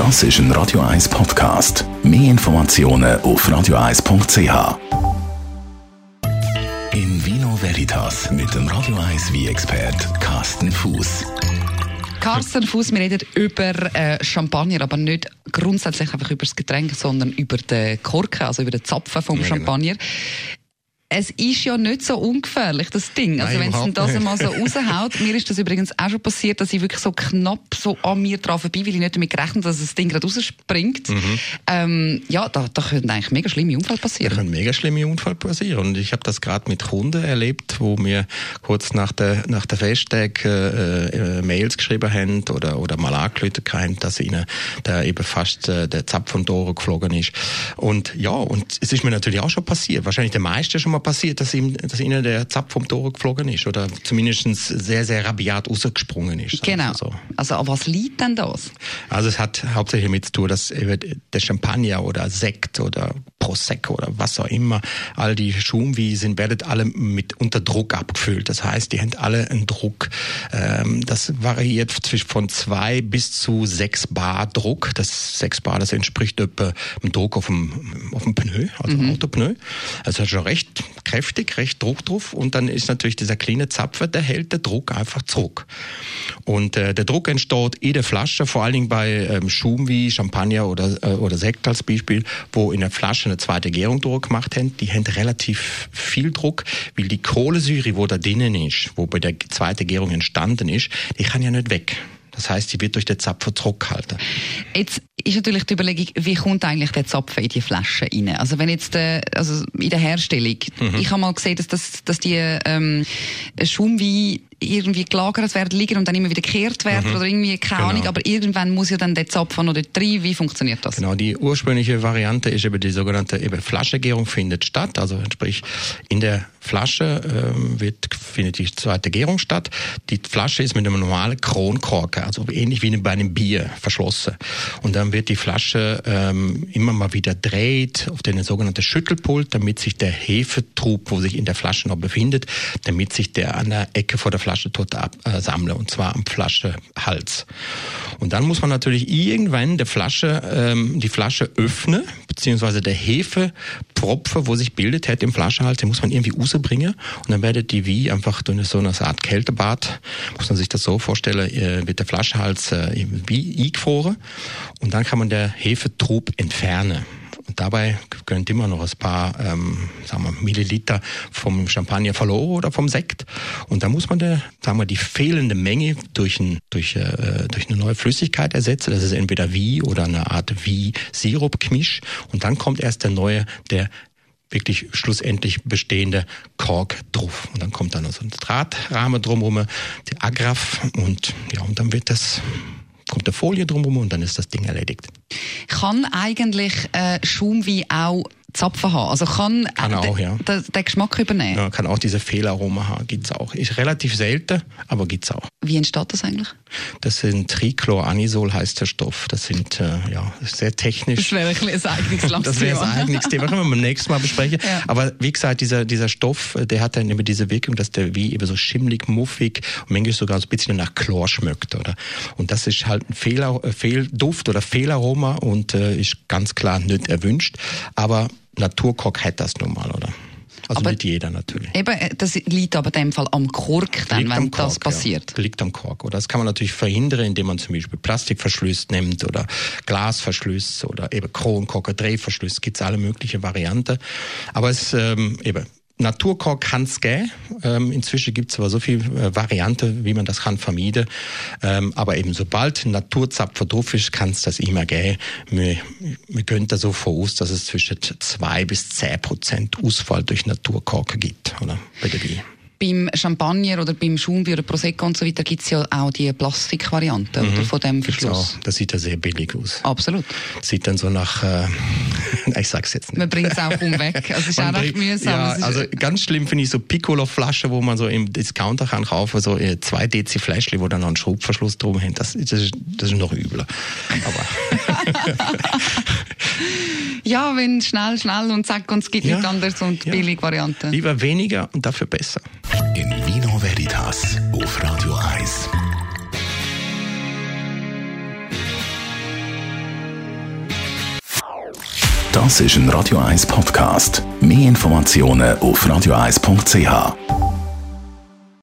Das ist ein Radio 1 Podcast. Mehr Informationen auf radio1.ch. In Vino Veritas mit dem Radio 1 wie expert Carsten Fuß. Carsten Fuß, wir reden über äh, Champagner, aber nicht grundsätzlich einfach über das Getränk, sondern über den Korken, also über den Zapfen vom ja, genau. Champagner. Es ist ja nicht so ungefährlich, das Ding. Also wenn es das einmal so raushaut, mir ist das übrigens auch schon passiert, dass ich wirklich so knapp so an mir dran vorbei, weil ich nicht damit gerechnet dass das Ding gerade rausspringt. Mhm. Ähm, ja, da, da können eigentlich mega schlimme Unfälle passieren. Da können mega schlimme Unfälle passieren. Und ich habe das gerade mit Kunden erlebt, wo mir kurz nach der, nach der Festtag äh, äh, Mails geschrieben haben oder, oder mal angerufen haben, dass ihnen da eben fast äh, der Zapf von Tore geflogen ist. Und ja, und es ist mir natürlich auch schon passiert. Wahrscheinlich der meiste schon mal mal passiert, dass, ihm, dass ihnen der Zapf vom Tor geflogen ist oder zumindest sehr, sehr rabiat rausgesprungen ist. Genau. So. Also an was liegt denn das? Also es hat hauptsächlich damit zu tun, dass der Champagner oder Sekt oder Prosecco oder was auch immer, all die Schumwein sind, werden alle mit unter Druck abgefüllt. Das heißt, die haben alle einen Druck. Ähm, das variiert zwischen von zwei bis zu sechs Bar Druck. Das sechs Bar, das entspricht etwa dem Druck auf dem, auf dem Pneu, also mhm. Autopneu. Also schon recht kräftig, recht Druck drauf und dann ist natürlich dieser kleine Zapfer, der hält den Druck einfach zurück. Und äh, der Druck entsteht in der Flasche, vor allen Dingen bei ähm, Schum wie Champagner oder, äh, oder Sekt als Beispiel, wo in der Flasche eine zweite Gärung durchgemacht haben, die haben relativ viel Druck, weil die Kohlensäure, wo da drinnen ist, wo bei der zweiten Gärung entstanden ist, die kann ja nicht weg. Das heißt, die wird durch den Zapfen zurückgehalten. Jetzt ist natürlich die Überlegung, wie kommt eigentlich der Zapfen in die Flasche rein? Also wenn jetzt, äh, also in der Herstellung, mhm. ich habe mal gesehen, dass, das, dass die ähm, Schaumwein irgendwie gelagert werden, liegen und dann immer wieder gekehrt werden mhm. oder irgendwie, keine genau. Ahnung, aber irgendwann muss ja dann der Zapfen noch dort rein. Wie funktioniert das? Genau, die ursprüngliche Variante ist eben die sogenannte eben Flaschengärung findet statt, also sprich in der Flasche ähm, wird, findet die zweite Gärung statt. Die Flasche ist mit einem normalen Kronkorken, also ähnlich wie bei einem Bier verschlossen. Und dann wird die Flasche ähm, immer mal wieder dreht auf den sogenannten Schüttelpult, damit sich der Hefetrub, wo sich in der Flasche noch befindet, damit sich der an der Ecke vor der Flasche tot absammle, äh, und zwar am Flaschehals. Und dann muss man natürlich irgendwann der Flasche, ähm, die Flasche öffnen, beziehungsweise der Hefepropfe, wo sich bildet hat im Flaschenhals, den muss man irgendwie rausbringen. Und dann werdet die wie einfach durch so eine Art Kältebad, muss man sich das so vorstellen, äh, wird der Flaschenhals äh, wie eingefroren. Und dann kann man der Hefetrub entfernen. Dabei können immer noch ein paar ähm, sagen wir, Milliliter vom Champagner verloren oder vom Sekt. Und da muss man der, sagen wir, die fehlende Menge durch, ein, durch, äh, durch eine neue Flüssigkeit ersetzen. Das ist entweder wie oder eine Art wie Sirup-Gemisch. Und dann kommt erst der neue, der wirklich schlussendlich bestehende Kork drauf. Und dann kommt dann noch so ein Drahtrahmen drumherum, die Agraf und ja, und dann wird das kommt eine Folie drumherum und dann ist das Ding erledigt. Kann eigentlich äh, Schaumwein auch Zapfen haben. Also kann, kann auch, ja. den, den Geschmack übernehmen. Ja, kann auch diese Fehlaroma haben, gibt's auch. Ist relativ selten, aber gibt's auch. Wie entsteht das eigentlich? Das sind Trichloranisol heißt der Stoff. Das sind äh, ja sehr technisch. Das wäre ein eigenes Das wäre ein eigenes Thema, können wir beim nächsten Mal besprechen. Ja. Aber wie gesagt, dieser dieser Stoff, äh, der hat dann immer diese Wirkung, dass der wie eben so schimmlig, muffig und manchmal sogar so ein bisschen nach Chlor schmeckt, oder? Und das ist halt ein Fehler, äh, Fehlduft oder Fehlaroma und äh, ist ganz klar nicht erwünscht. Aber Naturkork hat das nun mal, oder? Also aber nicht jeder natürlich. Eben, äh, das liegt aber in dem Fall am Kork, dann, liegt wenn Kork, das passiert. Ja. Liegt am Kork. Oder das kann man natürlich verhindern, indem man zum Beispiel Plastikverschluss nimmt oder Glasverschluss oder eben Kronkorker, Drehverschluss. Gibt es alle möglichen Varianten. Aber es ähm, eben Naturkork geben. Ähm, inzwischen gibt es aber so viele äh, Varianten, wie man das kann vermeiden. Ähm, aber eben sobald Naturzapfer drauf ist, kann es das immer geben. Wir, wir können da so voraus, dass es zwischen zwei bis zehn Prozent Ausfall durch Naturkork gibt, oder? Der Wein. Beim Champagner oder beim Schaumbier oder Prosecco und so weiter gibt es ja auch die Plastikvariante mhm. von dem Verschluss. Das sieht ja sehr billig aus. Absolut. Das sieht dann so nach, äh, ich sag's jetzt nicht. Man bringt es auch umweg. Also es ist auch recht mühsam. Ja, also ganz schlimm finde ich so Piccolo-Flaschen, wo man so im Discounter kann kaufen, so äh, zwei Dezi Fläschchen, wo dann noch ein Schraubverschluss drum hängt. Das, das, ist, das ist noch übler. Aber ja, wenn schnell, schnell und zack und es gibt ja, nichts anderes und ja. billige Varianten. Lieber weniger und dafür besser. In Vino Veritas auf Radio 1. Das ist ein Radio 1 Podcast. Mehr Informationen auf radio1.ch.